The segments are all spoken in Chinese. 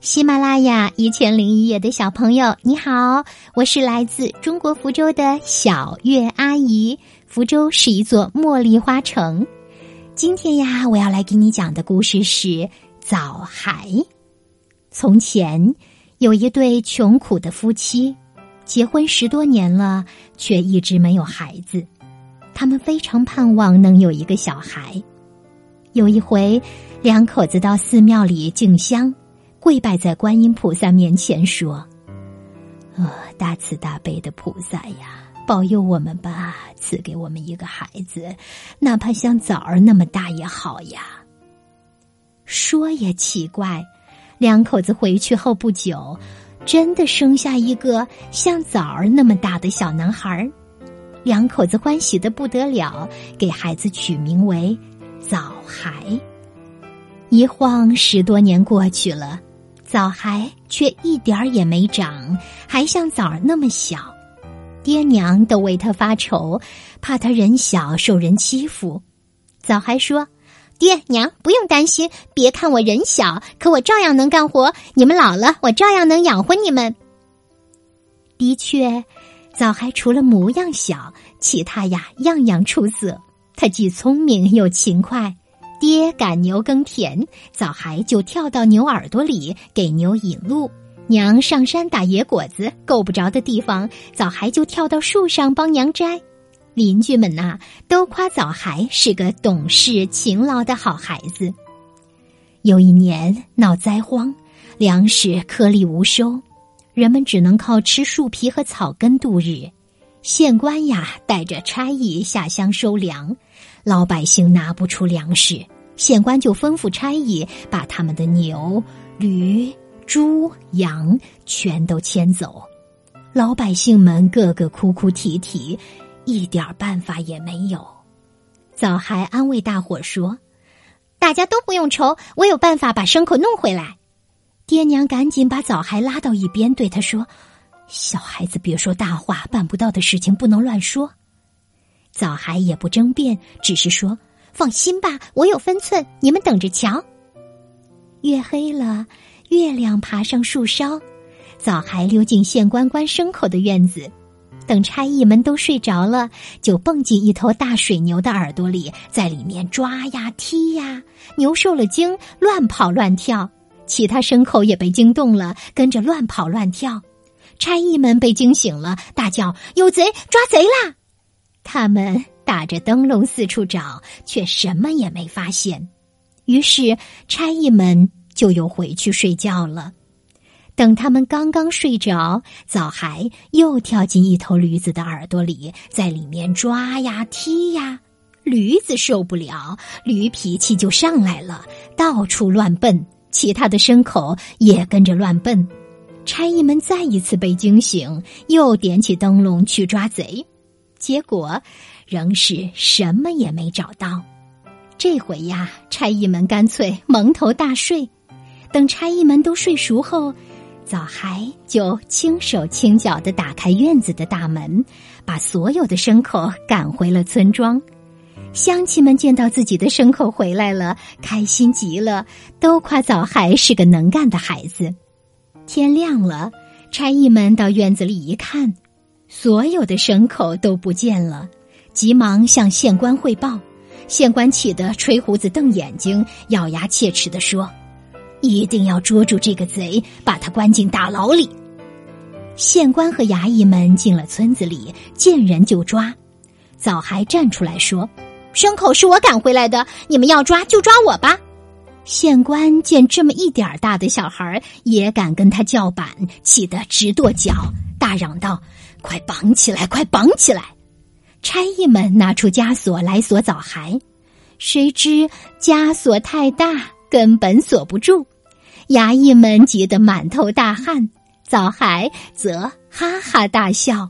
喜马拉雅一千零一夜的小朋友，你好，我是来自中国福州的小月阿姨。福州是一座茉莉花城。今天呀，我要来给你讲的故事是枣孩。从前有一对穷苦的夫妻，结婚十多年了，却一直没有孩子。他们非常盼望能有一个小孩。有一回，两口子到寺庙里敬香。跪拜在观音菩萨面前说：“呃，大慈大悲的菩萨呀，保佑我们吧，赐给我们一个孩子，哪怕像枣儿那么大也好呀。”说也奇怪，两口子回去后不久，真的生下一个像枣儿那么大的小男孩两口子欢喜的不得了，给孩子取名为枣孩。一晃十多年过去了。枣孩却一点儿也没长，还像枣儿那么小，爹娘都为他发愁，怕他人小受人欺负。枣孩说：“爹娘不用担心，别看我人小，可我照样能干活。你们老了，我照样能养活你们。”的确，枣孩除了模样小，其他呀样样出色。他既聪明又勤快。爹赶牛耕田，枣孩就跳到牛耳朵里给牛引路；娘上山打野果子，够不着的地方，枣孩就跳到树上帮娘摘。邻居们呐，都夸枣孩是个懂事勤劳的好孩子。有一年闹灾荒，粮食颗粒无收，人们只能靠吃树皮和草根度日。县官呀，带着差役下乡收粮。老百姓拿不出粮食，县官就吩咐差役把他们的牛、驴、猪、羊全都牵走。老百姓们个个哭哭啼啼，一点办法也没有。枣孩安慰大伙说：“大家都不用愁，我有办法把牲口弄回来。”爹娘赶紧把枣孩拉到一边，对他说：“小孩子别说大话，办不到的事情不能乱说。”枣孩也不争辩，只是说：“放心吧，我有分寸，你们等着瞧。”月黑了，月亮爬上树梢，枣孩溜进县官关牲口的院子，等差役们都睡着了，就蹦进一头大水牛的耳朵里，在里面抓呀踢呀。牛受了惊，乱跑乱跳；其他牲口也被惊动了，跟着乱跑乱跳。差役们被惊醒了，大叫：“有贼！抓贼啦！”他们打着灯笼四处找，却什么也没发现。于是差役们就又回去睡觉了。等他们刚刚睡着，枣孩又跳进一头驴子的耳朵里，在里面抓呀踢呀。驴子受不了，驴脾气就上来了，到处乱奔。其他的牲口也跟着乱奔。差役们再一次被惊醒，又点起灯笼去抓贼。结果，仍是什么也没找到。这回呀，差役们干脆蒙头大睡。等差役们都睡熟后，枣孩就轻手轻脚的打开院子的大门，把所有的牲口赶回了村庄。乡亲们见到自己的牲口回来了，开心极了，都夸枣孩是个能干的孩子。天亮了，差役们到院子里一看。所有的牲口都不见了，急忙向县官汇报。县官气得吹胡子瞪眼睛，咬牙切齿地说：“一定要捉住这个贼，把他关进大牢里。”县官和衙役们进了村子里，见人就抓。枣孩站出来说：“牲口是我赶回来的，你们要抓就抓我吧。”县官见这么一点大的小孩也敢跟他叫板，气得直跺脚，大嚷道。快绑起来！快绑起来！差役们拿出枷锁来锁枣孩，谁知枷锁太大，根本锁不住。衙役们急得满头大汗，枣孩则哈哈大笑。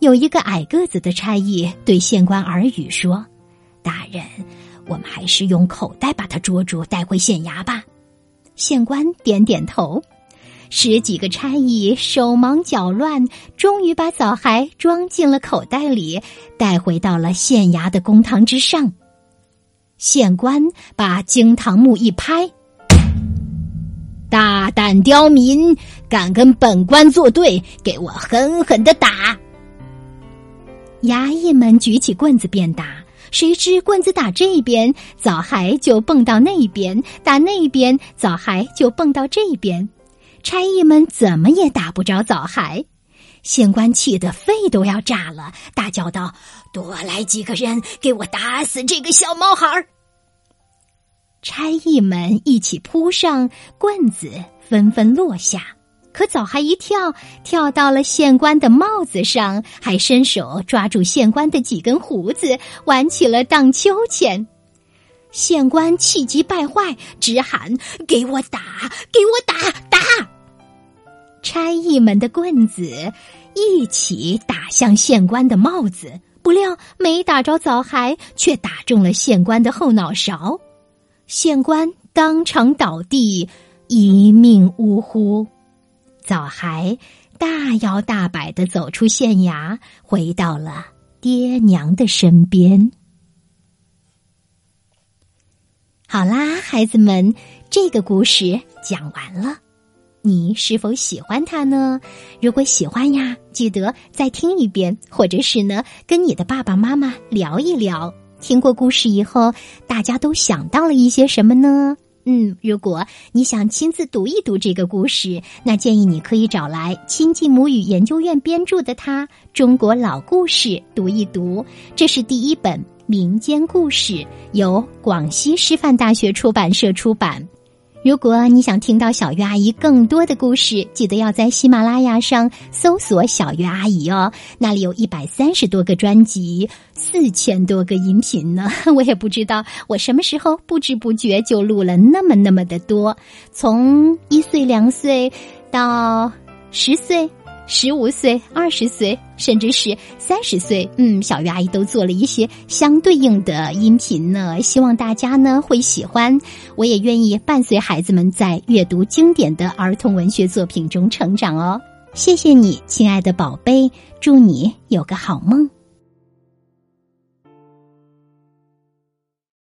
有一个矮个子的差役对县官耳语说：“大人，我们还是用口袋把他捉住，带回县衙吧。”县官点点头。十几个差役手忙脚乱，终于把枣孩装进了口袋里，带回到了县衙的公堂之上。县官把惊堂木一拍，大胆刁民，敢跟本官作对，给我狠狠的打！衙役们举起棍子便打，谁知棍子打这边，枣孩就蹦到那边；打那边，枣孩就蹦到这边。差役们怎么也打不着枣孩，县官气得肺都要炸了，大叫道：“多来几个人，给我打死这个小毛孩儿！”差役们一起扑上，棍子纷纷落下。可枣孩一跳，跳到了县官的帽子上，还伸手抓住县官的几根胡子，玩起了荡秋千。县官气急败坏，直喊：“给我打！给我打！打！”差役们的棍子一起打向县官的帽子，不料没打着枣孩，却打中了县官的后脑勺。县官当场倒地，一命呜呼。枣孩大摇大摆的走出县衙，回到了爹娘的身边。好啦，孩子们，这个故事讲完了，你是否喜欢它呢？如果喜欢呀，记得再听一遍，或者是呢，跟你的爸爸妈妈聊一聊。听过故事以后，大家都想到了一些什么呢？嗯，如果你想亲自读一读这个故事，那建议你可以找来亲近母语研究院编著的《他中国老故事》读一读。这是第一本民间故事，由广西师范大学出版社出版。如果你想听到小鱼阿姨更多的故事，记得要在喜马拉雅上搜索“小鱼阿姨”哦，那里有一百三十多个专辑，四千多个音频呢。我也不知道我什么时候不知不觉就录了那么那么的多，从一岁两岁到十岁。十五岁、二十岁，甚至是三十岁，嗯，小鱼阿姨都做了一些相对应的音频呢。希望大家呢会喜欢，我也愿意伴随孩子们在阅读经典的儿童文学作品中成长哦。谢谢你，亲爱的宝贝，祝你有个好梦。